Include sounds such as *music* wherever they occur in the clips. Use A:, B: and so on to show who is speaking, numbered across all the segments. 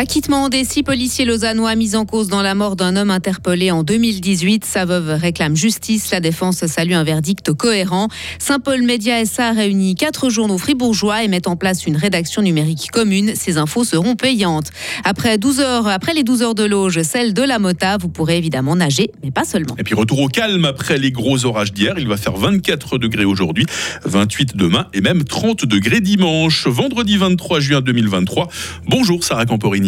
A: Acquittement des six policiers lausannois mis en cause dans la mort d'un homme interpellé en 2018. Sa veuve réclame justice. La défense salue un verdict cohérent. Saint-Paul Média SA réunit quatre journaux fribourgeois et met en place une rédaction numérique commune. Ces infos seront payantes. Après 12 heures, après les 12 heures de loge, celle de la Mota, vous pourrez évidemment nager, mais pas seulement.
B: Et puis retour au calme après les gros orages d'hier. Il va faire 24 degrés aujourd'hui, 28 demain et même 30 degrés dimanche. Vendredi 23 juin 2023. Bonjour Sarah Campori.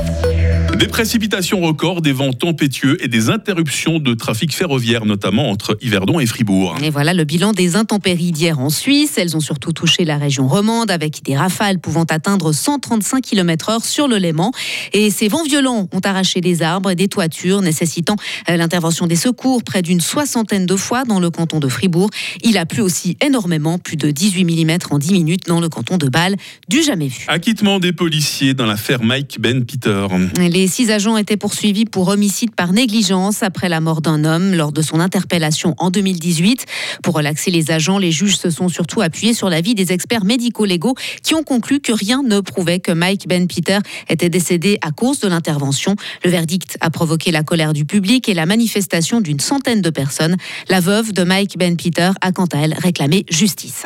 B: Des précipitations records, des vents tempétueux et des interruptions de trafic ferroviaire, notamment entre Yverdon et Fribourg.
A: Et voilà le bilan des intempéries d'hier en Suisse. Elles ont surtout touché la région romande avec des rafales pouvant atteindre 135 km/h sur le Léman. Et ces vents violents ont arraché des arbres et des toitures, nécessitant euh, l'intervention des secours près d'une soixantaine de fois dans le canton de Fribourg. Il a plu aussi énormément, plus de 18 mm en 10 minutes dans le canton de Bâle, du jamais vu.
B: Acquittement des policiers dans l'affaire Mike Ben Peter.
A: Les six agents étaient poursuivis pour homicide par négligence après la mort d'un homme lors de son interpellation en 2018. Pour relaxer les agents, les juges se sont surtout appuyés sur l'avis des experts médico-légaux qui ont conclu que rien ne prouvait que Mike Ben Peter était décédé à cause de l'intervention. Le verdict a provoqué la colère du public et la manifestation d'une centaine de personnes. La veuve de Mike Ben Peter a quant à elle réclamé justice.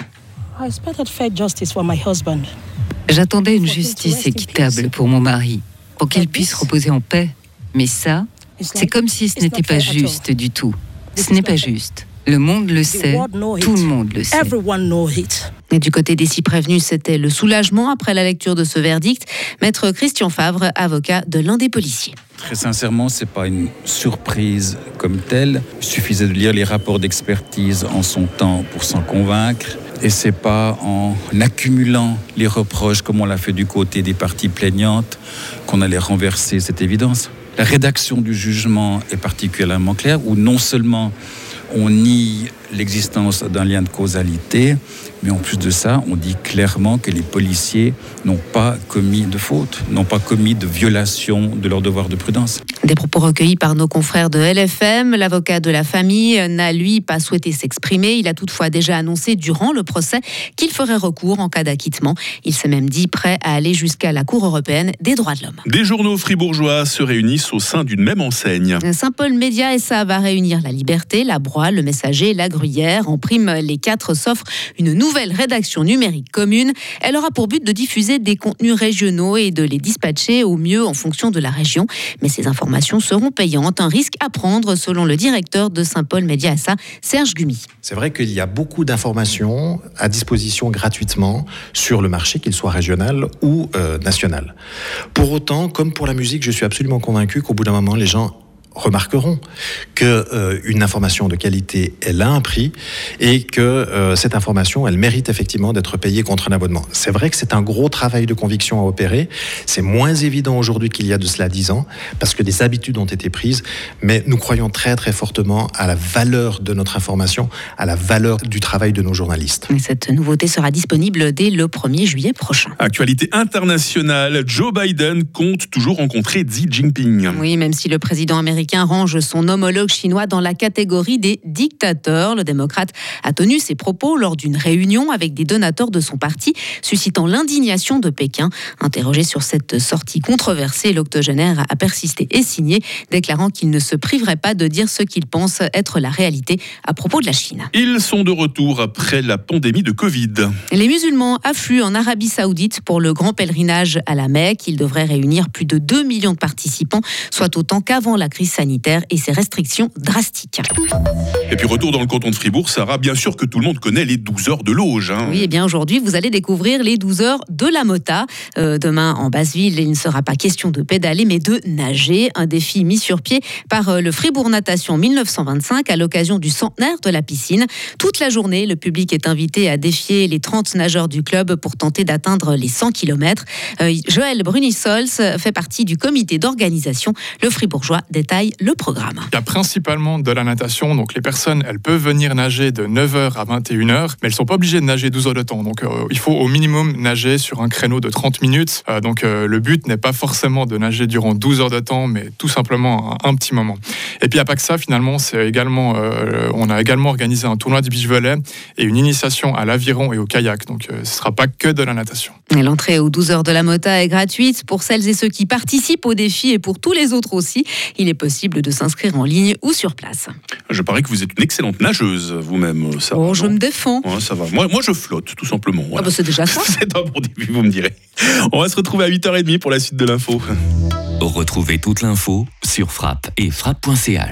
C: J'attendais une justice équitable pour mon mari pour qu'il puisse reposer en paix. Mais ça, c'est comme si ce n'était pas juste du tout. Ce n'est pas juste. Le monde le sait, tout le monde le sait.
A: Et du côté des six prévenus, c'était le soulagement après la lecture de ce verdict. Maître Christian Favre, avocat de l'un des policiers.
D: Très sincèrement, ce n'est pas une surprise comme telle. Il suffisait de lire les rapports d'expertise en son temps pour s'en convaincre. Et c'est pas en accumulant les reproches comme on l'a fait du côté des parties plaignantes qu'on allait renverser cette évidence. La rédaction du jugement est particulièrement claire, où non seulement on nie l'existence d'un lien de causalité, mais en plus de ça, on dit clairement que les policiers n'ont pas commis de faute, n'ont pas commis de violation de leur devoir de prudence.
A: Des propos recueillis par nos confrères de LFM. L'avocat de la famille n'a, lui, pas souhaité s'exprimer. Il a toutefois déjà annoncé durant le procès qu'il ferait recours en cas d'acquittement. Il s'est même dit prêt à aller jusqu'à la Cour européenne des droits de l'homme.
B: Des journaux fribourgeois se réunissent au sein d'une même enseigne.
A: Saint-Paul Média et ça va réunir la Liberté, la Broie, le Messager, la En prime, les quatre s'offrent une nouvelle rédaction numérique commune. Elle aura pour but de diffuser des contenus régionaux et de les dispatcher au mieux en fonction de la région. Mais ces informations seront payantes, un risque à prendre selon le directeur de Saint-Paul Médiassa, Serge Gumi.
E: C'est vrai qu'il y a beaucoup d'informations à disposition gratuitement sur le marché, qu'il soit régional ou euh, national. Pour autant, comme pour la musique, je suis absolument convaincu qu'au bout d'un moment, les gens remarqueront que euh, une information de qualité elle a un prix et que euh, cette information elle mérite effectivement d'être payée contre un abonnement. C'est vrai que c'est un gros travail de conviction à opérer. C'est moins évident aujourd'hui qu'il y a de cela dix ans parce que des habitudes ont été prises, mais nous croyons très très fortement à la valeur de notre information, à la valeur du travail de nos journalistes.
A: Cette nouveauté sera disponible dès le 1er juillet prochain.
B: Actualité internationale, Joe Biden compte toujours rencontrer Xi Jinping.
A: Oui, même si le président américain range son homologue chinois dans la catégorie des dictateurs. Le démocrate a tenu ses propos lors d'une réunion avec des donateurs de son parti, suscitant l'indignation de Pékin. Interrogé sur cette sortie controversée, l'octogénaire a persisté et signé, déclarant qu'il ne se priverait pas de dire ce qu'il pense être la réalité à propos de la Chine.
B: Ils sont de retour après la pandémie de Covid.
A: Les musulmans affluent en Arabie Saoudite pour le grand pèlerinage à la Mecque. Il devrait réunir plus de 2 millions de participants, soit autant qu'avant la crise sanitaire et ses restrictions drastiques.
B: Et puis retour dans le canton de Fribourg, Sarah, bien sûr que tout le monde connaît les 12 heures de l'auge. Hein.
A: Oui, et bien aujourd'hui, vous allez découvrir les 12 heures de la mota. Euh, demain, en Basse-Ville, il ne sera pas question de pédaler, mais de nager. Un défi mis sur pied par euh, le Fribourg Natation 1925 à l'occasion du centenaire de la piscine. Toute la journée, le public est invité à défier les 30 nageurs du club pour tenter d'atteindre les 100 km. Euh, Joël Brunisols fait partie du comité d'organisation. Le Fribourgeois détaille le programme.
F: Il y a principalement de la natation, donc les personnes, elles peuvent venir nager de 9h à 21h, mais elles sont pas obligées de nager 12 heures de temps. Donc euh, il faut au minimum nager sur un créneau de 30 minutes. Euh, donc euh, le but n'est pas forcément de nager durant 12 heures de temps, mais tout simplement un, un petit moment. Et puis il n'y a pas que ça, finalement, c'est également, on a également organisé un tournoi du beach volley et une initiation à l'aviron et au kayak. Donc ce ne sera pas que de la natation.
A: L'entrée aux 12 heures de la Mota est gratuite pour celles et ceux qui participent au défi et pour tous les autres aussi. Il est possible de s'inscrire en ligne ou sur place.
B: Je parie que vous êtes une excellente nageuse vous-même, Sarah.
A: Oh, je
B: non
A: me défends.
B: Ouais, ça va. Moi, moi, je flotte, tout simplement.
A: Ah bah, c'est déjà ça. *laughs*
B: C'est un bon début, vous me direz. On va se retrouver à 8h30 pour la suite de l'info.
G: Retrouvez toute l'info sur frappe et frappe.ch.